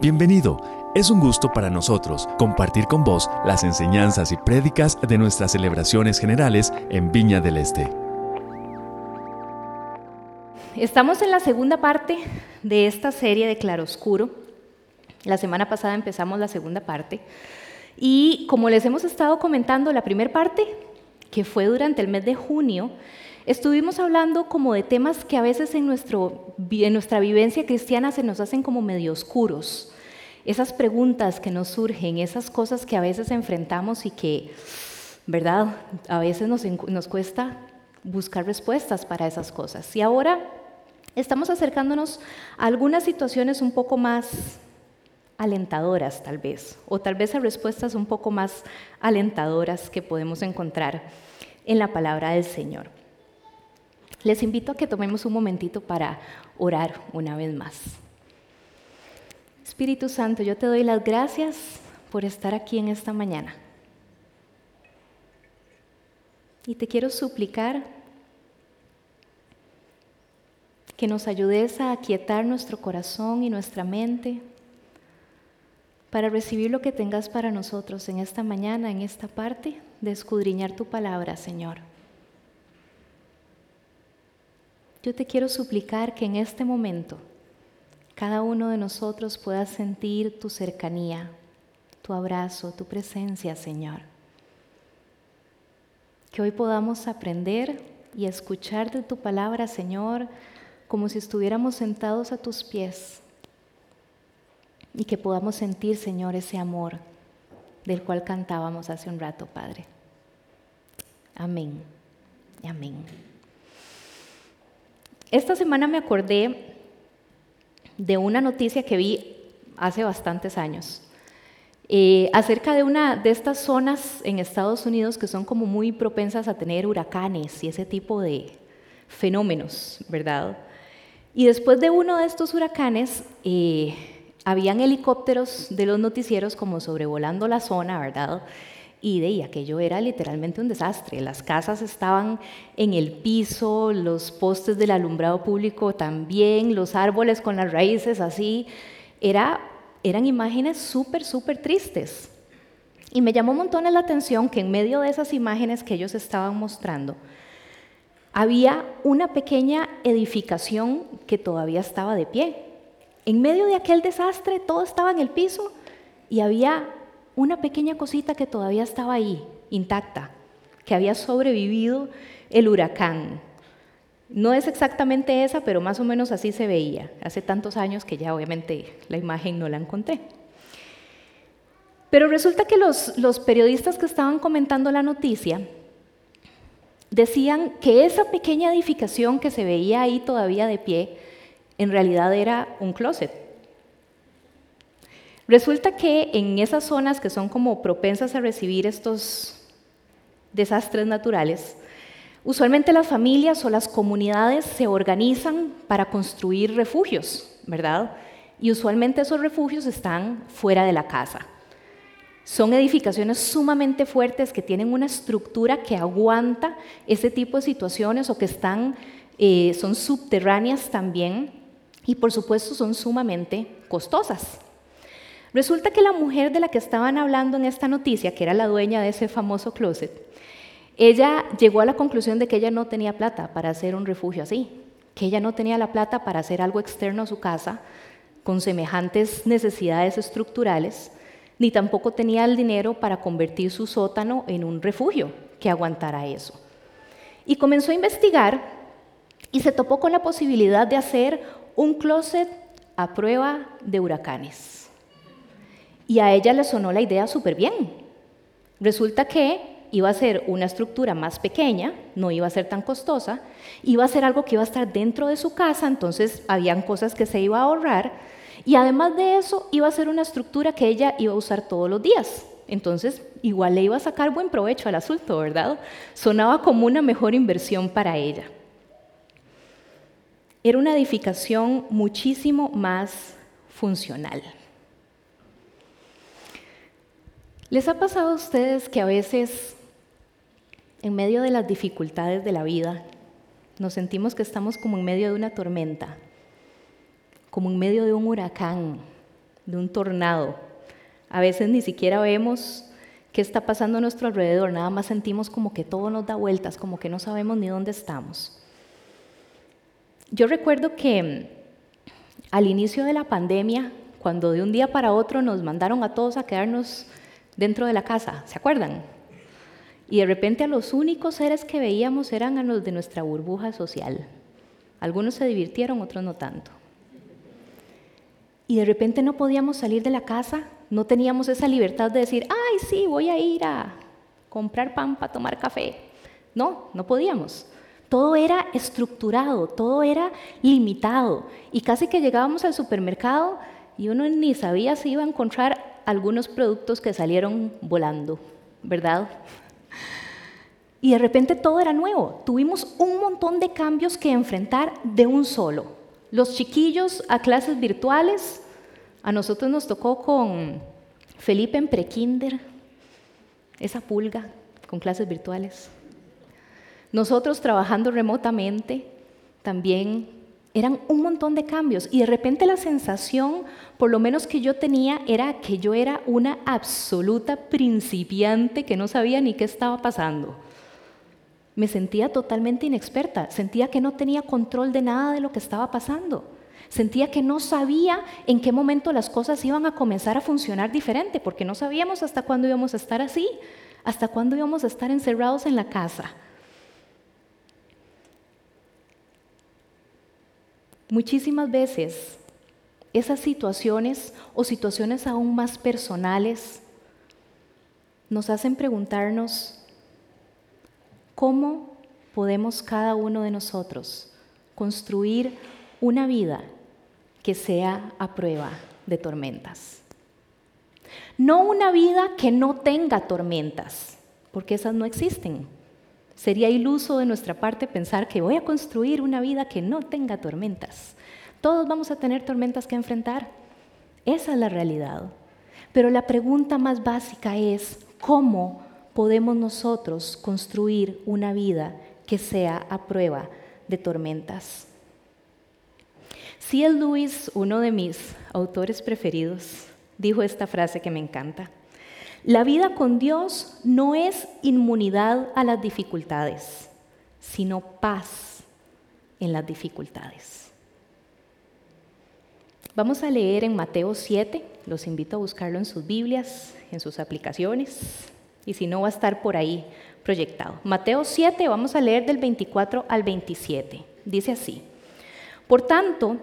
Bienvenido. Es un gusto para nosotros compartir con vos las enseñanzas y prédicas de nuestras celebraciones generales en Viña del Este. Estamos en la segunda parte de esta serie de Claroscuro. La semana pasada empezamos la segunda parte. Y como les hemos estado comentando, la primera parte, que fue durante el mes de junio, estuvimos hablando como de temas que a veces en, nuestro, en nuestra vivencia cristiana se nos hacen como medio oscuros. Esas preguntas que nos surgen, esas cosas que a veces enfrentamos y que, ¿verdad? A veces nos, cuesta buscar respuestas para esas cosas. Y ahora estamos acercándonos a algunas situaciones un poco más alentadoras tal vez, o tal vez a respuestas un poco más alentadoras que podemos encontrar en la palabra del Señor. Les invito a que tomemos un momentito para orar una vez más. Espíritu Santo, yo te doy las gracias por estar aquí en esta mañana. Y te quiero suplicar que nos ayudes a aquietar nuestro corazón y nuestra mente para recibir lo que tengas para nosotros en esta mañana, en esta parte de escudriñar tu palabra, Señor. Yo te quiero suplicar que en este momento cada uno de nosotros pueda sentir tu cercanía, tu abrazo, tu presencia, Señor. Que hoy podamos aprender y escuchar de tu palabra, Señor, como si estuviéramos sentados a tus pies y que podamos sentir, Señor, ese amor del cual cantábamos hace un rato, Padre. Amén. Amén. Esta semana me acordé de una noticia que vi hace bastantes años eh, acerca de una de estas zonas en Estados Unidos que son como muy propensas a tener huracanes y ese tipo de fenómenos, ¿verdad? Y después de uno de estos huracanes, eh, habían helicópteros de los noticieros como sobrevolando la zona, ¿verdad? Y de aquello era literalmente un desastre. Las casas estaban en el piso, los postes del alumbrado público también, los árboles con las raíces así. Era, eran imágenes súper, súper tristes. Y me llamó un montón la atención que en medio de esas imágenes que ellos estaban mostrando, había una pequeña edificación que todavía estaba de pie. En medio de aquel desastre todo estaba en el piso y había una pequeña cosita que todavía estaba ahí, intacta, que había sobrevivido el huracán. No es exactamente esa, pero más o menos así se veía. Hace tantos años que ya obviamente la imagen no la encontré. Pero resulta que los, los periodistas que estaban comentando la noticia decían que esa pequeña edificación que se veía ahí todavía de pie, en realidad era un closet Resulta que en esas zonas que son como propensas a recibir estos desastres naturales, usualmente las familias o las comunidades se organizan para construir refugios, ¿verdad? Y usualmente esos refugios están fuera de la casa. Son edificaciones sumamente fuertes que tienen una estructura que aguanta ese tipo de situaciones o que están, eh, son subterráneas también y por supuesto son sumamente costosas. Resulta que la mujer de la que estaban hablando en esta noticia, que era la dueña de ese famoso closet, ella llegó a la conclusión de que ella no tenía plata para hacer un refugio así, que ella no tenía la plata para hacer algo externo a su casa con semejantes necesidades estructurales, ni tampoco tenía el dinero para convertir su sótano en un refugio que aguantara eso. Y comenzó a investigar y se topó con la posibilidad de hacer un closet a prueba de huracanes. Y a ella le sonó la idea súper bien. Resulta que iba a ser una estructura más pequeña, no iba a ser tan costosa, iba a ser algo que iba a estar dentro de su casa, entonces habían cosas que se iba a ahorrar, y además de eso iba a ser una estructura que ella iba a usar todos los días. Entonces, igual le iba a sacar buen provecho al asunto, ¿verdad? Sonaba como una mejor inversión para ella. Era una edificación muchísimo más funcional. ¿Les ha pasado a ustedes que a veces, en medio de las dificultades de la vida, nos sentimos que estamos como en medio de una tormenta, como en medio de un huracán, de un tornado. A veces ni siquiera vemos qué está pasando a nuestro alrededor, nada más sentimos como que todo nos da vueltas, como que no sabemos ni dónde estamos. Yo recuerdo que al inicio de la pandemia, cuando de un día para otro nos mandaron a todos a quedarnos dentro de la casa, ¿se acuerdan? Y de repente a los únicos seres que veíamos eran a los de nuestra burbuja social. Algunos se divirtieron, otros no tanto. Y de repente no podíamos salir de la casa, no teníamos esa libertad de decir, ay, sí, voy a ir a comprar pan para tomar café. No, no podíamos. Todo era estructurado, todo era limitado. Y casi que llegábamos al supermercado y uno ni sabía si iba a encontrar algunos productos que salieron volando, ¿verdad? Y de repente todo era nuevo. Tuvimos un montón de cambios que enfrentar de un solo. Los chiquillos a clases virtuales, a nosotros nos tocó con Felipe en prekinder, esa pulga con clases virtuales. Nosotros trabajando remotamente también eran un montón de cambios y de repente la sensación, por lo menos que yo tenía, era que yo era una absoluta principiante que no sabía ni qué estaba pasando. Me sentía totalmente inexperta, sentía que no tenía control de nada de lo que estaba pasando. Sentía que no sabía en qué momento las cosas iban a comenzar a funcionar diferente, porque no sabíamos hasta cuándo íbamos a estar así, hasta cuándo íbamos a estar encerrados en la casa. Muchísimas veces esas situaciones o situaciones aún más personales nos hacen preguntarnos cómo podemos cada uno de nosotros construir una vida que sea a prueba de tormentas. No una vida que no tenga tormentas, porque esas no existen. Sería iluso de nuestra parte pensar que voy a construir una vida que no tenga tormentas. Todos vamos a tener tormentas que enfrentar. Esa es la realidad. Pero la pregunta más básica es, ¿cómo podemos nosotros construir una vida que sea a prueba de tormentas? C.L. Lewis, uno de mis autores preferidos, dijo esta frase que me encanta. La vida con Dios no es inmunidad a las dificultades, sino paz en las dificultades. Vamos a leer en Mateo 7, los invito a buscarlo en sus Biblias, en sus aplicaciones, y si no va a estar por ahí proyectado. Mateo 7, vamos a leer del 24 al 27. Dice así, por tanto,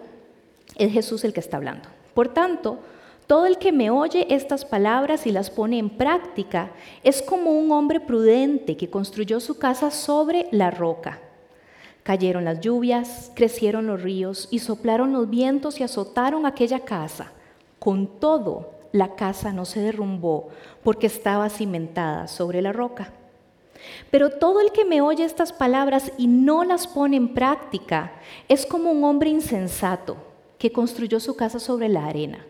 es Jesús el que está hablando. Por tanto, todo el que me oye estas palabras y las pone en práctica es como un hombre prudente que construyó su casa sobre la roca. Cayeron las lluvias, crecieron los ríos y soplaron los vientos y azotaron aquella casa. Con todo, la casa no se derrumbó porque estaba cimentada sobre la roca. Pero todo el que me oye estas palabras y no las pone en práctica es como un hombre insensato que construyó su casa sobre la arena.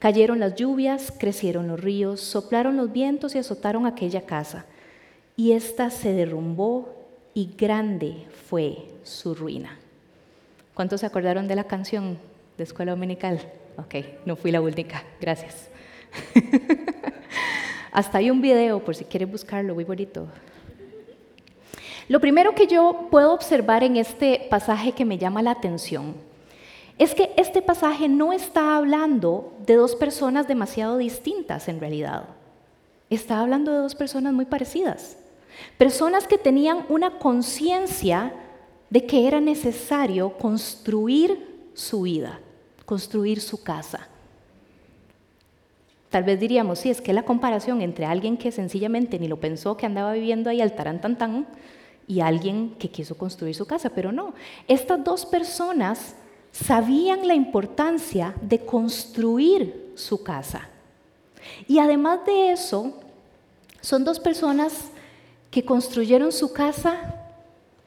Cayeron las lluvias, crecieron los ríos, soplaron los vientos y azotaron aquella casa. Y ésta se derrumbó y grande fue su ruina. ¿Cuántos se acordaron de la canción de Escuela Dominical? Ok, no fui la única, gracias. Hasta hay un video, por si quieren buscarlo, muy bonito. Lo primero que yo puedo observar en este pasaje que me llama la atención es que este pasaje no está hablando de dos personas demasiado distintas en realidad. Está hablando de dos personas muy parecidas. Personas que tenían una conciencia de que era necesario construir su vida, construir su casa. Tal vez diríamos, sí, es que la comparación entre alguien que sencillamente ni lo pensó, que andaba viviendo ahí al tarantantán, y alguien que quiso construir su casa, pero no. Estas dos personas sabían la importancia de construir su casa. Y además de eso, son dos personas que construyeron su casa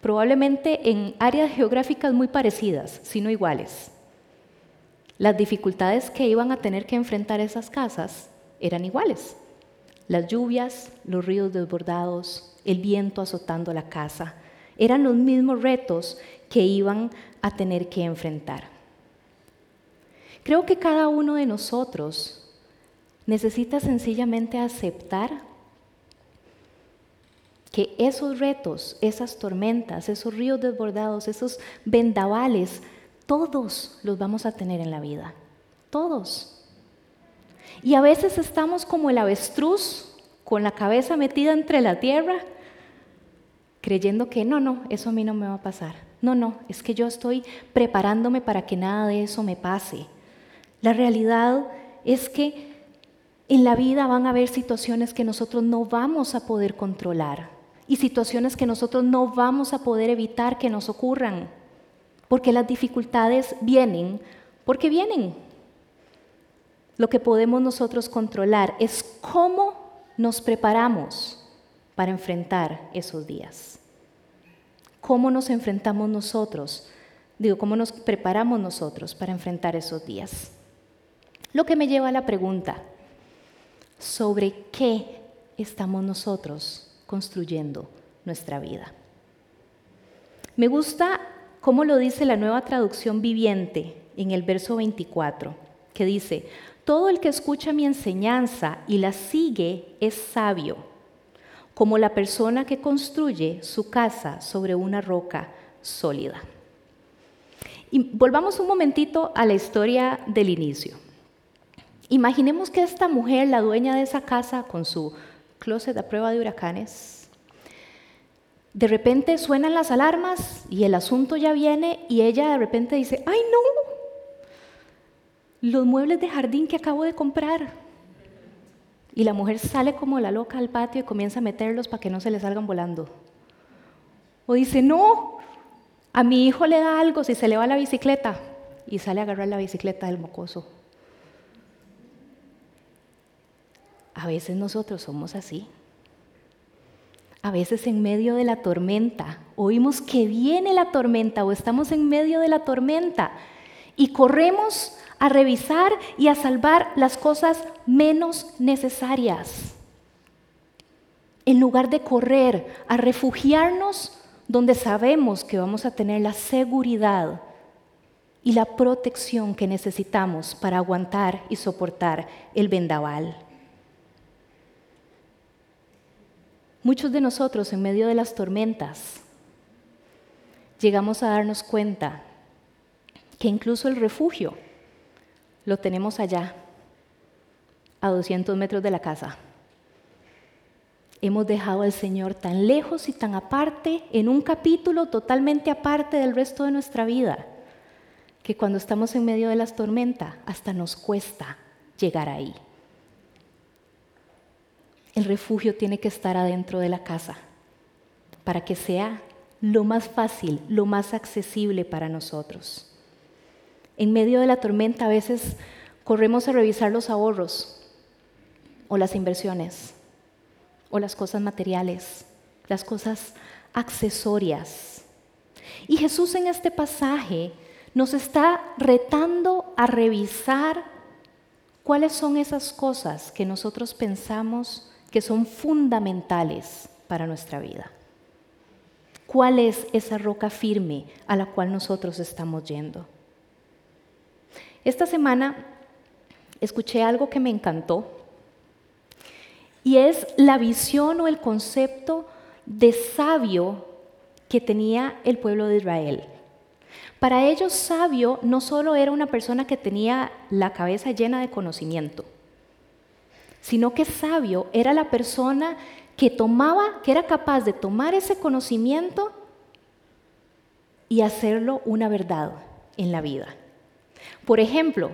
probablemente en áreas geográficas muy parecidas, si no iguales. Las dificultades que iban a tener que enfrentar esas casas eran iguales. Las lluvias, los ríos desbordados, el viento azotando la casa, eran los mismos retos que iban a tener que enfrentar. Creo que cada uno de nosotros necesita sencillamente aceptar que esos retos, esas tormentas, esos ríos desbordados, esos vendavales, todos los vamos a tener en la vida. Todos. Y a veces estamos como el avestruz con la cabeza metida entre la tierra, creyendo que no, no, eso a mí no me va a pasar. No, no, es que yo estoy preparándome para que nada de eso me pase. La realidad es que en la vida van a haber situaciones que nosotros no vamos a poder controlar y situaciones que nosotros no vamos a poder evitar que nos ocurran, porque las dificultades vienen porque vienen. Lo que podemos nosotros controlar es cómo nos preparamos para enfrentar esos días. ¿Cómo nos enfrentamos nosotros? Digo, ¿cómo nos preparamos nosotros para enfrentar esos días? Lo que me lleva a la pregunta, ¿sobre qué estamos nosotros construyendo nuestra vida? Me gusta cómo lo dice la nueva traducción viviente en el verso 24, que dice, todo el que escucha mi enseñanza y la sigue es sabio, como la persona que construye su casa sobre una roca sólida. Y volvamos un momentito a la historia del inicio. Imaginemos que esta mujer, la dueña de esa casa, con su closet a prueba de huracanes, de repente suenan las alarmas y el asunto ya viene y ella de repente dice, ay no, los muebles de jardín que acabo de comprar. Y la mujer sale como la loca al patio y comienza a meterlos para que no se le salgan volando. O dice, no, a mi hijo le da algo si se le va la bicicleta. Y sale a agarrar la bicicleta del mocoso. A veces nosotros somos así. A veces en medio de la tormenta, oímos que viene la tormenta o estamos en medio de la tormenta y corremos a revisar y a salvar las cosas menos necesarias. En lugar de correr a refugiarnos donde sabemos que vamos a tener la seguridad y la protección que necesitamos para aguantar y soportar el vendaval. Muchos de nosotros en medio de las tormentas llegamos a darnos cuenta que incluso el refugio lo tenemos allá, a 200 metros de la casa. Hemos dejado al Señor tan lejos y tan aparte, en un capítulo totalmente aparte del resto de nuestra vida, que cuando estamos en medio de las tormentas, hasta nos cuesta llegar ahí. El refugio tiene que estar adentro de la casa para que sea lo más fácil, lo más accesible para nosotros. En medio de la tormenta a veces corremos a revisar los ahorros o las inversiones o las cosas materiales, las cosas accesorias. Y Jesús en este pasaje nos está retando a revisar cuáles son esas cosas que nosotros pensamos que son fundamentales para nuestra vida. ¿Cuál es esa roca firme a la cual nosotros estamos yendo? Esta semana escuché algo que me encantó y es la visión o el concepto de sabio que tenía el pueblo de Israel. Para ellos sabio no solo era una persona que tenía la cabeza llena de conocimiento, sino que sabio era la persona que tomaba, que era capaz de tomar ese conocimiento y hacerlo una verdad en la vida. Por ejemplo,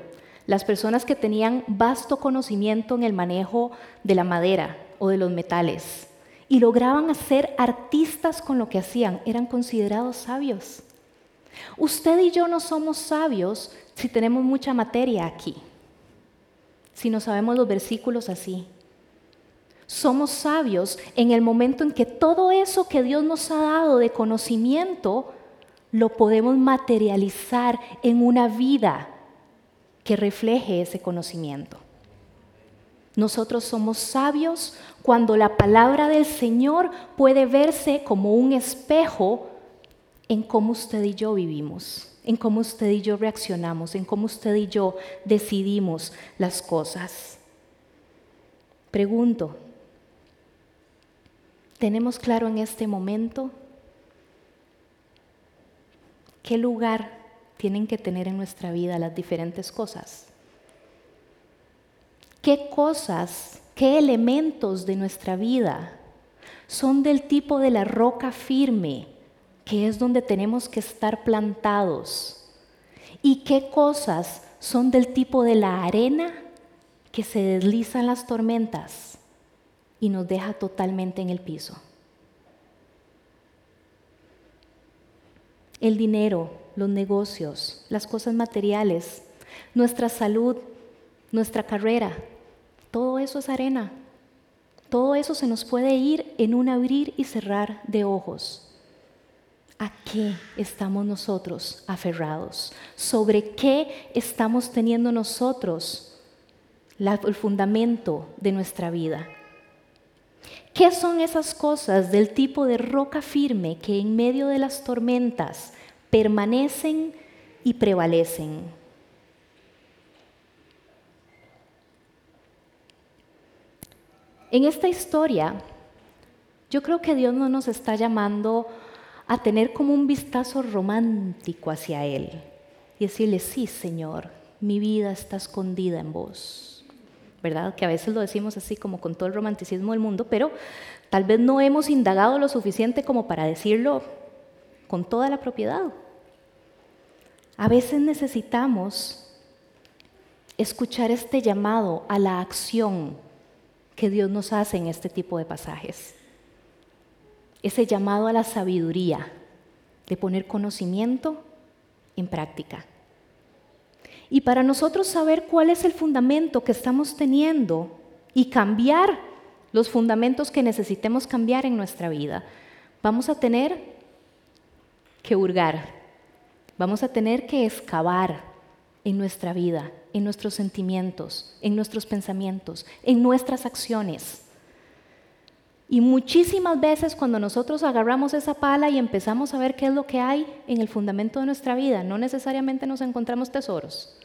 las personas que tenían vasto conocimiento en el manejo de la madera o de los metales y lograban ser artistas con lo que hacían, eran considerados sabios. Usted y yo no somos sabios si tenemos mucha materia aquí, si no sabemos los versículos así. Somos sabios en el momento en que todo eso que Dios nos ha dado de conocimiento lo podemos materializar en una vida que refleje ese conocimiento. Nosotros somos sabios cuando la palabra del Señor puede verse como un espejo en cómo usted y yo vivimos en cómo usted y yo reaccionamos, en cómo usted y yo decidimos las cosas. Pregunto, ¿tenemos claro en este momento qué lugar tienen que tener en nuestra vida las diferentes cosas? ¿Qué cosas, qué elementos de nuestra vida son del tipo de la roca firme, que es donde tenemos que estar plantados? ¿Y qué cosas son del tipo de la arena que se desliza en las tormentas y nos deja totalmente en el piso. El dinero, los negocios, las cosas materiales, nuestra salud, nuestra carrera, todo eso es arena. Todo eso se nos puede ir en un abrir y cerrar de ojos. ¿A qué estamos nosotros aferrados? ¿Sobre qué estamos teniendo nosotros el fundamento de nuestra vida. ¿Qué son esas cosas del tipo de roca firme que en medio de las tormentas permanecen y prevalecen? En esta historia, yo creo que Dios no nos está llamando a tener como un vistazo romántico hacia Él y decirle, sí, Señor, mi vida está escondida en vos. ¿verdad? Que a veces lo decimos así como con todo el romanticismo del mundo, pero tal vez no hemos indagado lo suficiente como para decirlo con toda la propiedad. A veces necesitamos escuchar este llamado a la acción que Dios nos hace en este tipo de pasajes. Ese llamado a la sabiduría, de poner conocimiento en práctica. Y para nosotros saber cuál es el fundamento que estamos teniendo y cambiar los fundamentos que necesitemos cambiar en nuestra vida, vamos a tener que hurgar, vamos a tener que excavar en nuestra vida, en nuestros sentimientos, en nuestros pensamientos, en nuestras acciones. Y muchísimas veces cuando nosotros agarramos esa pala y empezamos a ver qué es lo que hay en el fundamento de nuestra vida, no necesariamente nos encontramos tesoros.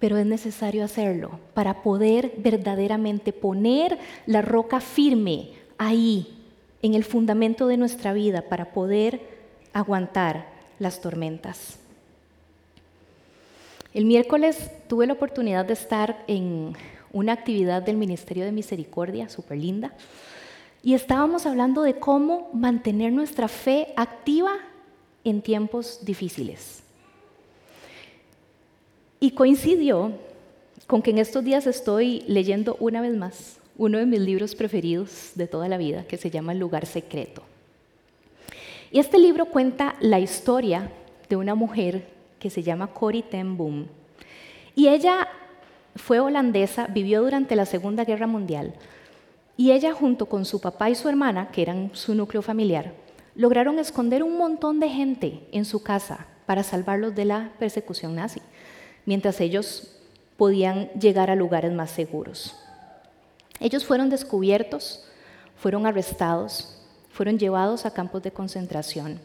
Pero es necesario hacerlo para poder verdaderamente poner la roca firme ahí, en el fundamento de nuestra vida, para poder aguantar las tormentas. El miércoles tuve la oportunidad de estar en una actividad del Ministerio de Misericordia, súper linda, y estábamos hablando de cómo mantener nuestra fe activa en tiempos difíciles. Y coincidió con que en estos días estoy leyendo una vez más uno de mis libros preferidos de toda la vida, que se llama El lugar secreto. Y este libro cuenta la historia de una mujer que se llama Corrie ten Boom. Y ella fue holandesa, vivió durante la Segunda Guerra Mundial. Y ella junto con su papá y su hermana, que eran su núcleo familiar, lograron esconder un montón de gente en su casa para salvarlos de la persecución nazi, mientras ellos podían llegar a lugares más seguros. Ellos fueron descubiertos, fueron arrestados, fueron llevados a campos de concentración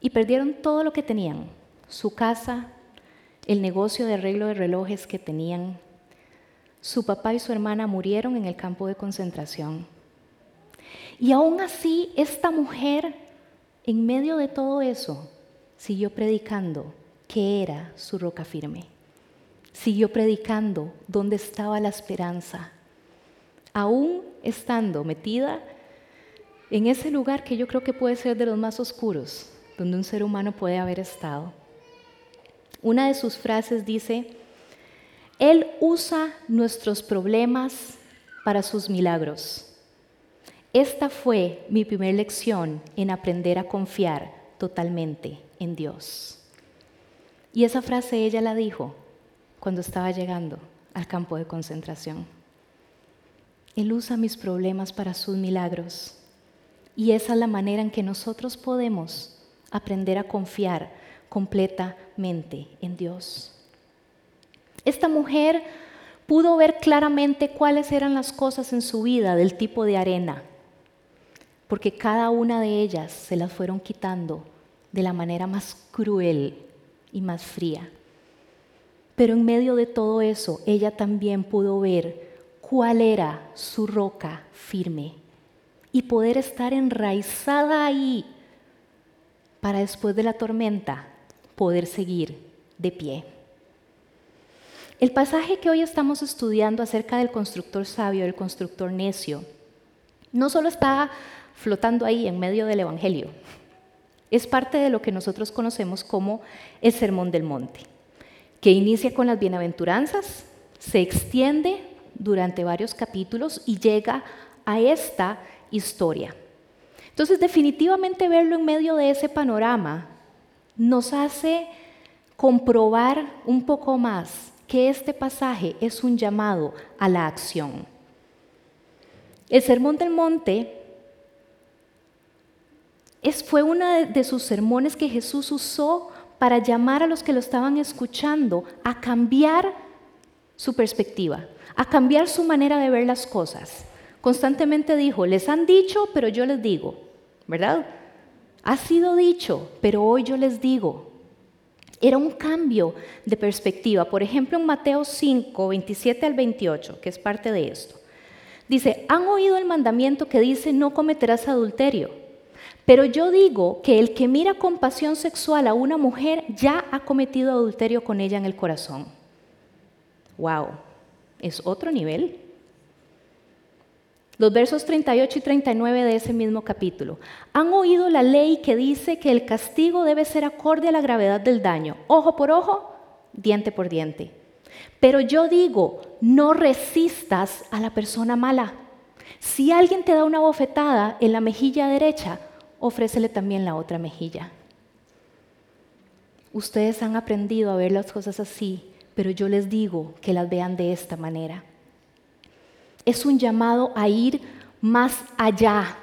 y perdieron todo lo que tenían, su casa, el negocio de arreglo de relojes que tenían, su papá y su hermana murieron en el campo de concentración. Y aún así, esta mujer, en medio de todo eso, siguió predicando que era su roca firme. Siguió predicando dónde estaba la esperanza, aún estando metida en ese lugar que yo creo que puede ser de los más oscuros, donde un ser humano puede haber estado. Una de sus frases dice, él usa nuestros problemas para sus milagros. Esta fue mi primera lección en aprender a confiar totalmente en Dios. Y esa frase ella la dijo cuando estaba llegando al campo de concentración. Él usa mis problemas para sus milagros. Y esa es la manera en que nosotros podemos aprender a confiar completamente en Dios. Esta mujer pudo ver claramente cuáles eran las cosas en su vida del tipo de arena, porque cada una de ellas se las fueron quitando de la manera más cruel y más fría. Pero en medio de todo eso, ella también pudo ver cuál era su roca firme y poder estar enraizada ahí para después de la tormenta poder seguir de pie. El pasaje que hoy estamos estudiando acerca del constructor sabio, el constructor necio, no solo está flotando ahí en medio del Evangelio, es parte de lo que nosotros conocemos como el Sermón del Monte que inicia con las bienaventuranzas, se extiende durante varios capítulos y llega a esta historia. Entonces, definitivamente verlo en medio de ese panorama nos hace comprobar un poco más que este pasaje es un llamado a la acción. El Sermón del Monte fue uno de sus sermones que Jesús usó para llamar a los que lo estaban escuchando a cambiar su perspectiva, a cambiar su manera de ver las cosas. Constantemente dijo, les han dicho, pero yo les digo, ¿verdad? Ha sido dicho, pero hoy yo les digo. Era un cambio de perspectiva. Por ejemplo, en Mateo 5, 27 al 28, que es parte de esto. Dice, han oído el mandamiento que dice, no cometerás adulterio. Pero yo digo que el que mira con pasión sexual a una mujer ya ha cometido adulterio con ella en el corazón. Wow, es otro nivel. Los versos 38 y 39 de ese mismo capítulo. Han oído la ley que dice que el castigo debe ser acorde a la gravedad del daño, ojo por ojo, diente por diente. Pero yo digo, no resistas a la persona mala. Si alguien te da una bofetada en la mejilla derecha, ofrécele también la otra mejilla. Ustedes han aprendido a ver las cosas así, pero yo les digo que las vean de esta manera. Es un llamado a ir más allá.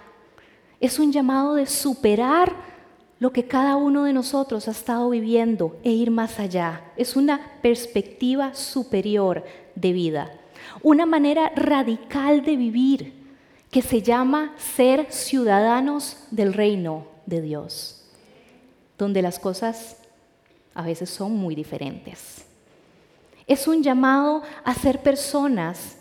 Es un llamado de superar lo que cada uno de nosotros ha estado viviendo e ir más allá. Es una perspectiva superior de vida, una manera radical de vivir que se llama ser ciudadanos del reino de Dios, donde las cosas a veces son muy diferentes. Es un llamado a ser personas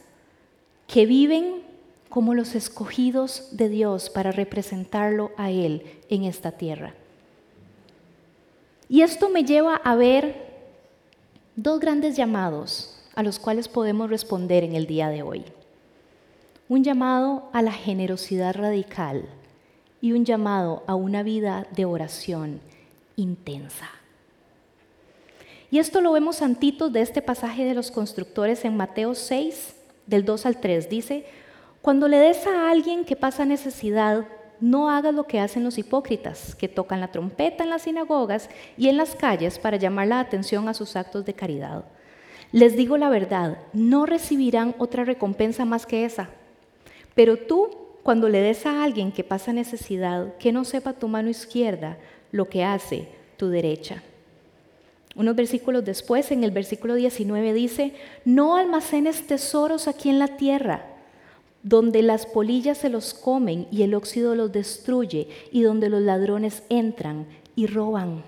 que viven como los escogidos de Dios para representarlo a Él en esta tierra. Y esto me lleva a ver dos grandes llamados a los cuales podemos responder en el día de hoy un llamado a la generosidad radical y un llamado a una vida de oración intensa. Y esto lo vemos antitos de este pasaje de los constructores en Mateo 6, del 2 al 3. Dice, cuando le des a alguien que pasa necesidad, no hagas lo que hacen los hipócritas, que tocan la trompeta en las sinagogas y en las calles para llamar la atención a sus actos de caridad. Les digo la verdad, no recibirán otra recompensa más que esa. Pero tú, cuando le des a alguien que pasa necesidad, que no sepa tu mano izquierda lo que hace tu derecha. Unos versículos después, en el versículo 19 dice, no almacenes tesoros aquí en la tierra, donde las polillas se los comen y el óxido los destruye, y donde los ladrones entran y roban.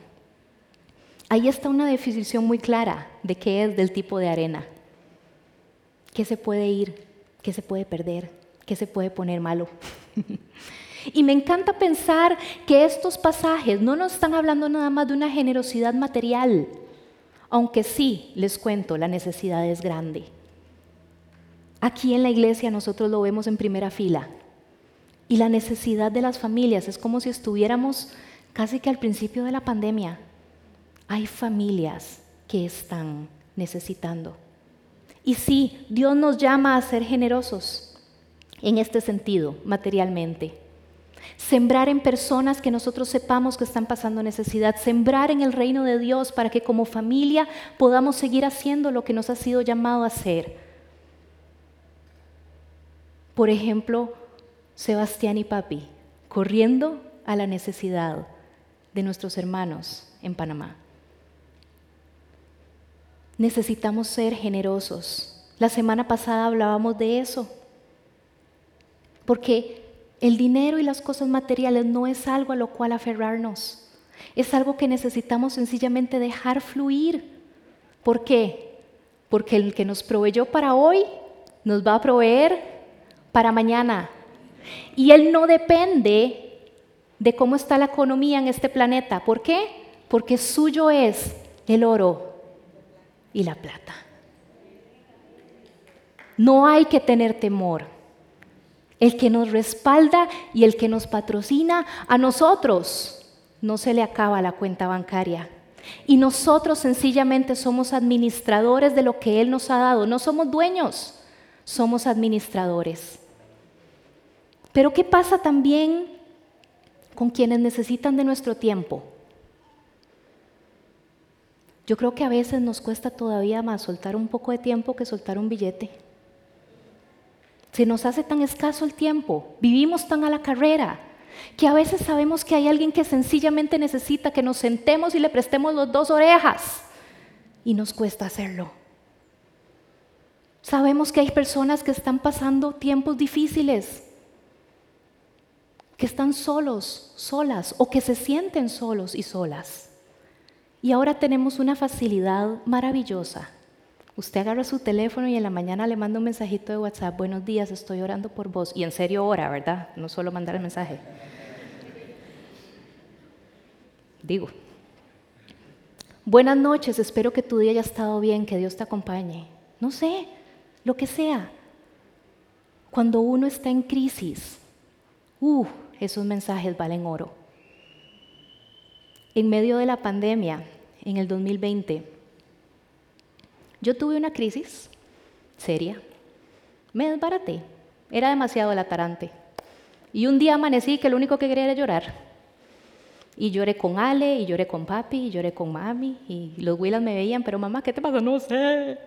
Ahí está una definición muy clara de qué es del tipo de arena, qué se puede ir, qué se puede perder que se puede poner malo. y me encanta pensar que estos pasajes no nos están hablando nada más de una generosidad material, aunque sí, les cuento, la necesidad es grande. Aquí en la iglesia nosotros lo vemos en primera fila. Y la necesidad de las familias es como si estuviéramos casi que al principio de la pandemia. Hay familias que están necesitando. Y sí, Dios nos llama a ser generosos en este sentido, materialmente. Sembrar en personas que nosotros sepamos que están pasando necesidad. Sembrar en el reino de Dios para que como familia podamos seguir haciendo lo que nos ha sido llamado a hacer. Por ejemplo, Sebastián y Papi, corriendo a la necesidad de nuestros hermanos en Panamá. Necesitamos ser generosos. La semana pasada hablábamos de eso. Porque el dinero y las cosas materiales no es algo a lo cual aferrarnos. Es algo que necesitamos sencillamente dejar fluir. ¿Por qué? Porque el que nos proveyó para hoy nos va a proveer para mañana. Y Él no depende de cómo está la economía en este planeta. ¿Por qué? Porque suyo es el oro y la plata. No hay que tener temor. El que nos respalda y el que nos patrocina a nosotros no se le acaba la cuenta bancaria. Y nosotros sencillamente somos administradores de lo que Él nos ha dado. No somos dueños, somos administradores. Pero ¿qué pasa también con quienes necesitan de nuestro tiempo? Yo creo que a veces nos cuesta todavía más soltar un poco de tiempo que soltar un billete. Se nos hace tan escaso el tiempo, vivimos tan a la carrera, que a veces sabemos que hay alguien que sencillamente necesita que nos sentemos y le prestemos los dos orejas y nos cuesta hacerlo. Sabemos que hay personas que están pasando tiempos difíciles, que están solos, solas o que se sienten solos y solas. Y ahora tenemos una facilidad maravillosa. Usted agarra su teléfono y en la mañana le manda un mensajito de WhatsApp, buenos días, estoy orando por vos. Y en serio ora, ¿verdad? No solo mandar el mensaje. Digo, buenas noches, espero que tu día haya estado bien, que Dios te acompañe. No sé, lo que sea. Cuando uno está en crisis, uh, esos mensajes valen oro. En medio de la pandemia, en el 2020, yo tuve una crisis seria. Me desbaraté. Era demasiado latarante. Y un día amanecí que lo único que quería era llorar. Y lloré con Ale, y lloré con papi, y lloré con mami, y los Willas me veían, pero mamá, ¿qué te pasa? No sé.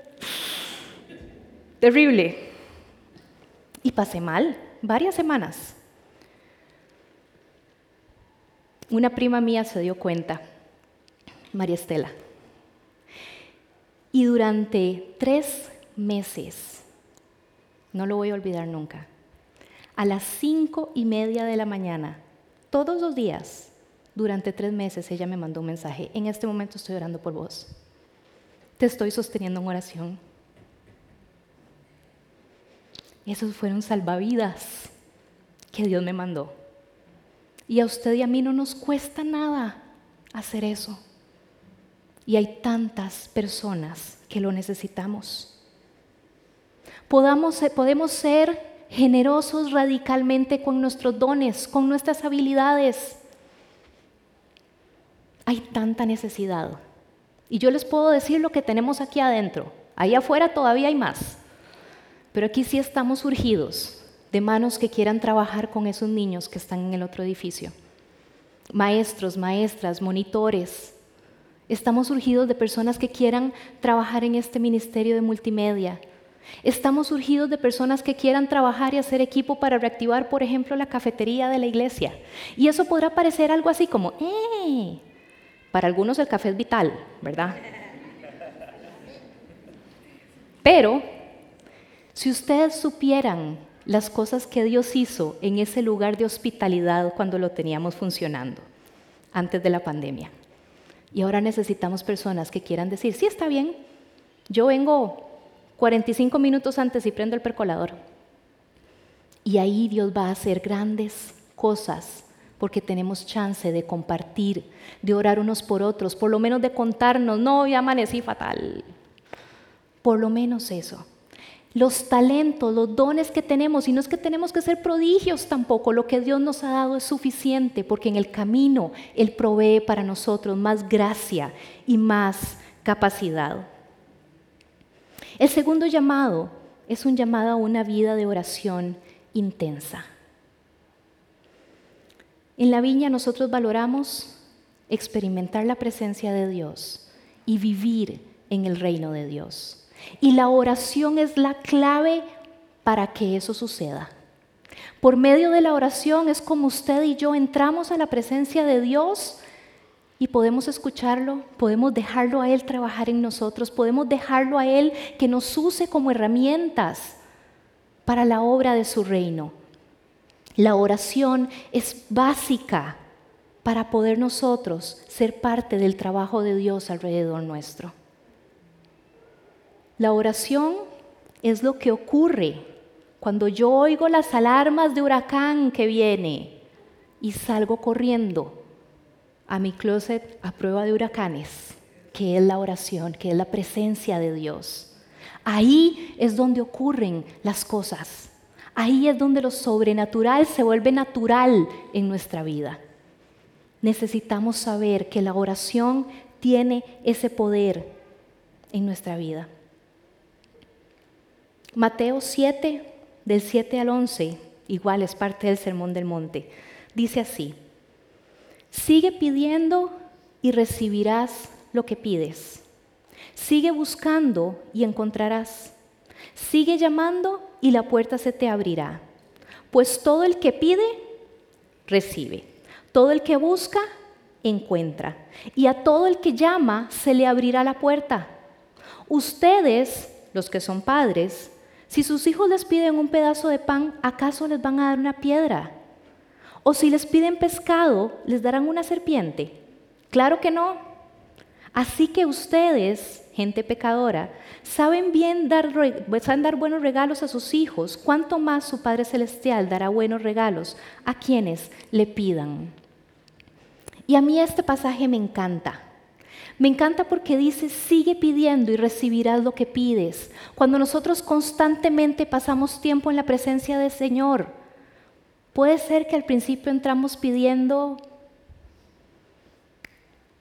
Terrible. Y pasé mal, varias semanas. Una prima mía se dio cuenta, María Estela. Y durante tres meses, no lo voy a olvidar nunca, a las cinco y media de la mañana, todos los días, durante tres meses ella me mandó un mensaje, en este momento estoy orando por vos. Te estoy sosteniendo en oración. Esos fueron salvavidas que Dios me mandó. Y a usted y a mí no nos cuesta nada hacer eso. Y hay tantas personas que lo necesitamos. Podamos, podemos ser generosos radicalmente con nuestros dones, con nuestras habilidades. Hay tanta necesidad. Y yo les puedo decir lo que tenemos aquí adentro. Ahí afuera todavía hay más. Pero aquí sí estamos urgidos de manos que quieran trabajar con esos niños que están en el otro edificio. Maestros, maestras, monitores. Estamos urgidos de personas que quieran trabajar en este ministerio de multimedia. Estamos urgidos de personas que quieran trabajar y hacer equipo para reactivar, por ejemplo, la cafetería de la iglesia. Y eso podrá parecer algo así como, ¡eh! Para algunos el café es vital, ¿verdad? Pero si ustedes supieran las cosas que Dios hizo en ese lugar de hospitalidad cuando lo teníamos funcionando, antes de la pandemia. Y ahora necesitamos personas que quieran decir, sí, está bien, yo vengo 45 minutos antes y prendo el percolador. Y ahí Dios va a hacer grandes cosas porque tenemos chance de compartir, de orar unos por otros, por lo menos de contarnos, no, ya amanecí fatal. Por lo menos eso. Los talentos, los dones que tenemos, y no es que tenemos que ser prodigios tampoco, lo que Dios nos ha dado es suficiente, porque en el camino Él provee para nosotros más gracia y más capacidad. El segundo llamado es un llamado a una vida de oración intensa. En la viña nosotros valoramos experimentar la presencia de Dios y vivir en el reino de Dios. Y la oración es la clave para que eso suceda. Por medio de la oración es como usted y yo entramos a la presencia de Dios y podemos escucharlo, podemos dejarlo a Él trabajar en nosotros, podemos dejarlo a Él que nos use como herramientas para la obra de su reino. La oración es básica para poder nosotros ser parte del trabajo de Dios alrededor nuestro. La oración es lo que ocurre cuando yo oigo las alarmas de huracán que viene y salgo corriendo a mi closet a prueba de huracanes, que es la oración, que es la presencia de Dios. Ahí es donde ocurren las cosas. Ahí es donde lo sobrenatural se vuelve natural en nuestra vida. Necesitamos saber que la oración tiene ese poder en nuestra vida. Mateo 7, del 7 al 11, igual es parte del Sermón del Monte, dice así, sigue pidiendo y recibirás lo que pides. Sigue buscando y encontrarás. Sigue llamando y la puerta se te abrirá. Pues todo el que pide, recibe. Todo el que busca, encuentra. Y a todo el que llama, se le abrirá la puerta. Ustedes, los que son padres, si sus hijos les piden un pedazo de pan, ¿acaso les van a dar una piedra? ¿O si les piden pescado, les darán una serpiente? Claro que no. Así que ustedes, gente pecadora, saben bien dar, saben dar buenos regalos a sus hijos, cuánto más su Padre Celestial dará buenos regalos a quienes le pidan. Y a mí este pasaje me encanta. Me encanta porque dice, sigue pidiendo y recibirás lo que pides. Cuando nosotros constantemente pasamos tiempo en la presencia del Señor, puede ser que al principio entramos pidiendo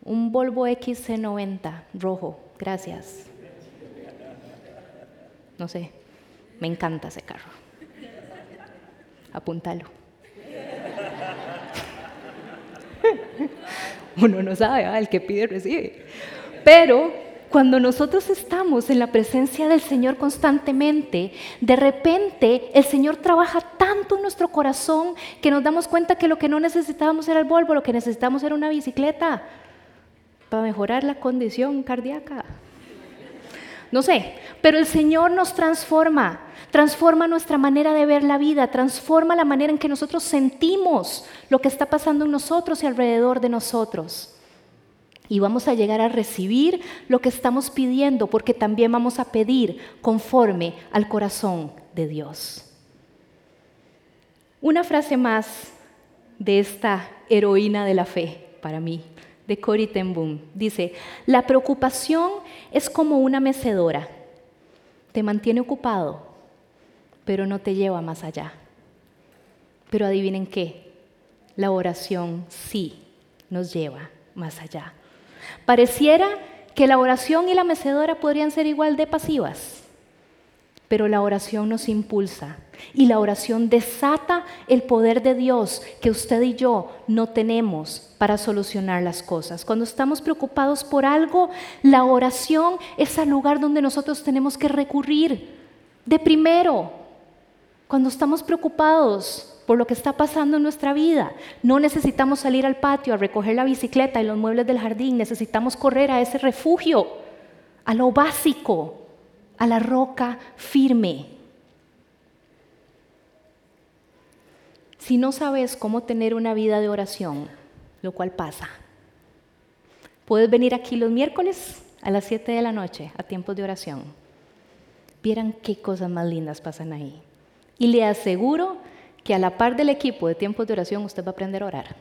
un Volvo XC90 rojo, gracias. No sé, me encanta ese carro. Apúntalo. Uno no sabe, ah, el que pide recibe. Pero cuando nosotros estamos en la presencia del Señor constantemente, de repente el Señor trabaja tanto en nuestro corazón que nos damos cuenta que lo que no necesitábamos era el Volvo, lo que necesitamos era una bicicleta para mejorar la condición cardíaca. No sé, pero el Señor nos transforma, transforma nuestra manera de ver la vida, transforma la manera en que nosotros sentimos lo que está pasando en nosotros y alrededor de nosotros. Y vamos a llegar a recibir lo que estamos pidiendo porque también vamos a pedir conforme al corazón de Dios. Una frase más de esta heroína de la fe para mí de Cory ten Boom. Dice, la preocupación es como una mecedora. Te mantiene ocupado, pero no te lleva más allá. Pero adivinen qué, la oración sí nos lleva más allá. Pareciera que la oración y la mecedora podrían ser igual de pasivas pero la oración nos impulsa y la oración desata el poder de Dios que usted y yo no tenemos para solucionar las cosas. Cuando estamos preocupados por algo, la oración es el lugar donde nosotros tenemos que recurrir. De primero, cuando estamos preocupados por lo que está pasando en nuestra vida. No necesitamos salir al patio a recoger la bicicleta y los muebles del jardín, necesitamos correr a ese refugio, a lo básico, a la roca firme. Si no sabes cómo tener una vida de oración, lo cual pasa, puedes venir aquí los miércoles a las 7 de la noche a tiempos de oración. Vieran qué cosas más lindas pasan ahí. Y le aseguro que a la par del equipo de tiempos de oración usted va a aprender a orar.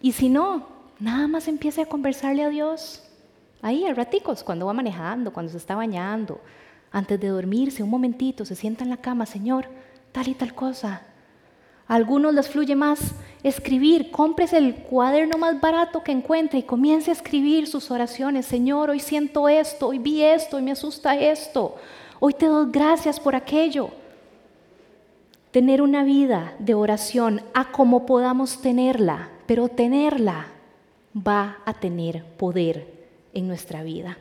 Y si no, nada más empiece a conversarle a Dios. Ahí, a raticos, cuando va manejando, cuando se está bañando, antes de dormirse, un momentito, se sienta en la cama, Señor, tal y tal cosa. A algunos les fluye más escribir, cómprese el cuaderno más barato que encuentre y comience a escribir sus oraciones. Señor, hoy siento esto, hoy vi esto, hoy me asusta esto, hoy te doy gracias por aquello. Tener una vida de oración a como podamos tenerla, pero tenerla va a tener poder en nuestra vida.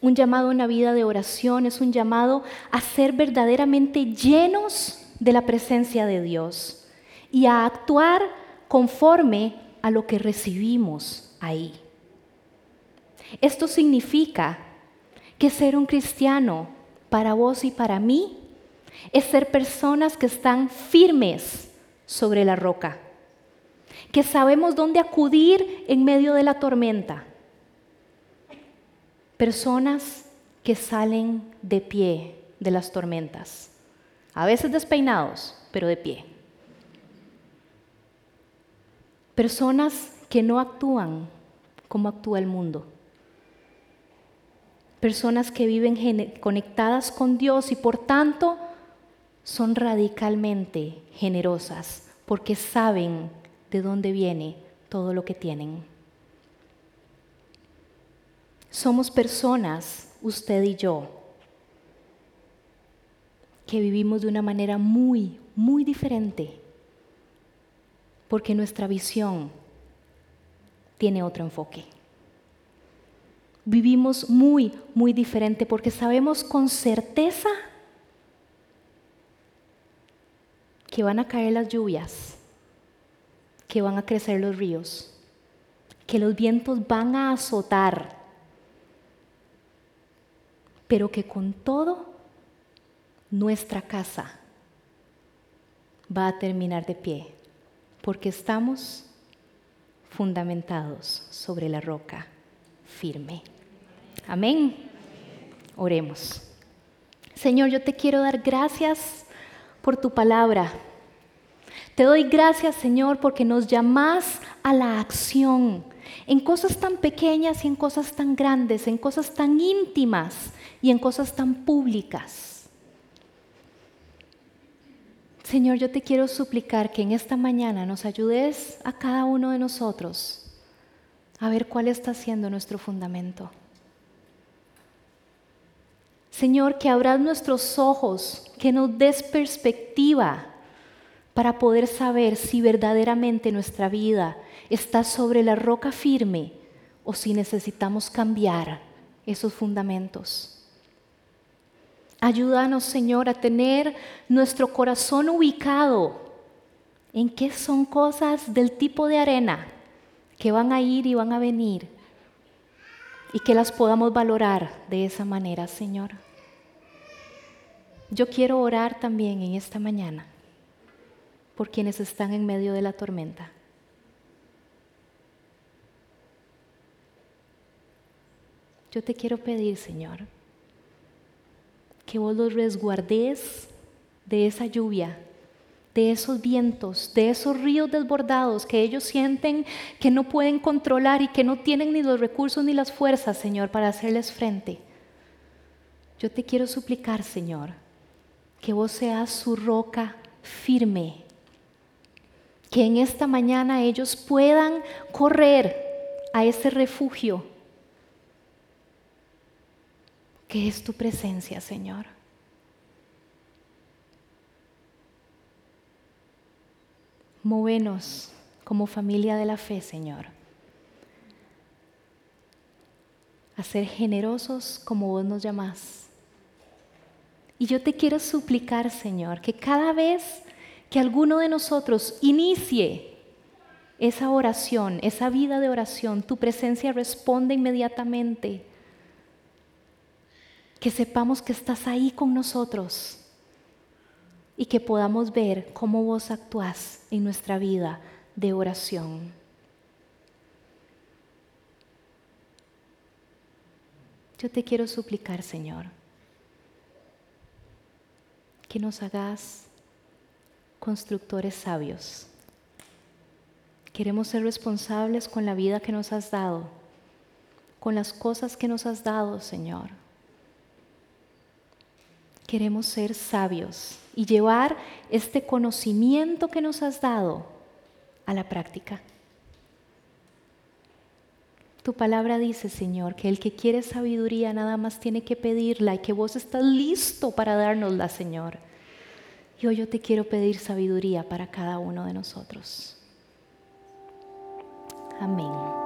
Un llamado a una vida de oración es un llamado a ser verdaderamente llenos de la presencia de Dios y a actuar conforme a lo que recibimos ahí. Esto significa que ser un cristiano para vos y para mí es ser personas que están firmes sobre la roca, que sabemos dónde acudir en medio de la tormenta. Personas que salen de pie de las tormentas, a veces despeinados, pero de pie. Personas que no actúan como actúa el mundo. Personas que viven conectadas con Dios y por tanto son radicalmente generosas porque saben de dónde viene todo lo que tienen. Somos personas, usted y yo, que vivimos de una manera muy, muy diferente, porque nuestra visión tiene otro enfoque. Vivimos muy, muy diferente porque sabemos con certeza que van a caer las lluvias, que van a crecer los ríos, que los vientos van a azotar, pero que con todo nuestra casa va a terminar de pie, porque estamos fundamentados sobre la roca firme. Amén. Oremos. Señor, yo te quiero dar gracias por tu palabra. Te doy gracias, Señor, porque nos llamas a la acción en cosas tan pequeñas y en cosas tan grandes, en cosas tan íntimas y en cosas tan públicas. Señor, yo te quiero suplicar que en esta mañana nos ayudes a cada uno de nosotros a ver cuál está siendo nuestro fundamento. Señor, que abras nuestros ojos, que nos des perspectiva para poder saber si verdaderamente nuestra vida está sobre la roca firme o si necesitamos cambiar esos fundamentos. Ayúdanos, Señor, a tener nuestro corazón ubicado en qué son cosas del tipo de arena que van a ir y van a venir y que las podamos valorar de esa manera, Señor. Yo quiero orar también en esta mañana por quienes están en medio de la tormenta. Yo te quiero pedir, Señor, que vos los resguardes de esa lluvia, de esos vientos, de esos ríos desbordados que ellos sienten que no pueden controlar y que no tienen ni los recursos ni las fuerzas, Señor, para hacerles frente. Yo te quiero suplicar, Señor, que vos seas su roca firme, que en esta mañana ellos puedan correr a ese refugio que es tu presencia, Señor. Móvenos como familia de la fe, Señor, a ser generosos como vos nos llamás. Y yo te quiero suplicar, Señor, que cada vez que alguno de nosotros inicie esa oración, esa vida de oración, tu presencia responde inmediatamente que sepamos que estás ahí con nosotros y que podamos ver cómo vos actúas en nuestra vida de oración. Yo te quiero suplicar, Señor, que nos hagas constructores sabios. Queremos ser responsables con la vida que nos has dado, con las cosas que nos has dado, Señor queremos ser sabios y llevar este conocimiento que nos has dado a la práctica. Tu palabra dice, Señor, que el que quiere sabiduría nada más tiene que pedirla y que vos estás listo para dárnosla, Señor. Y hoy yo te quiero pedir sabiduría para cada uno de nosotros. Amén.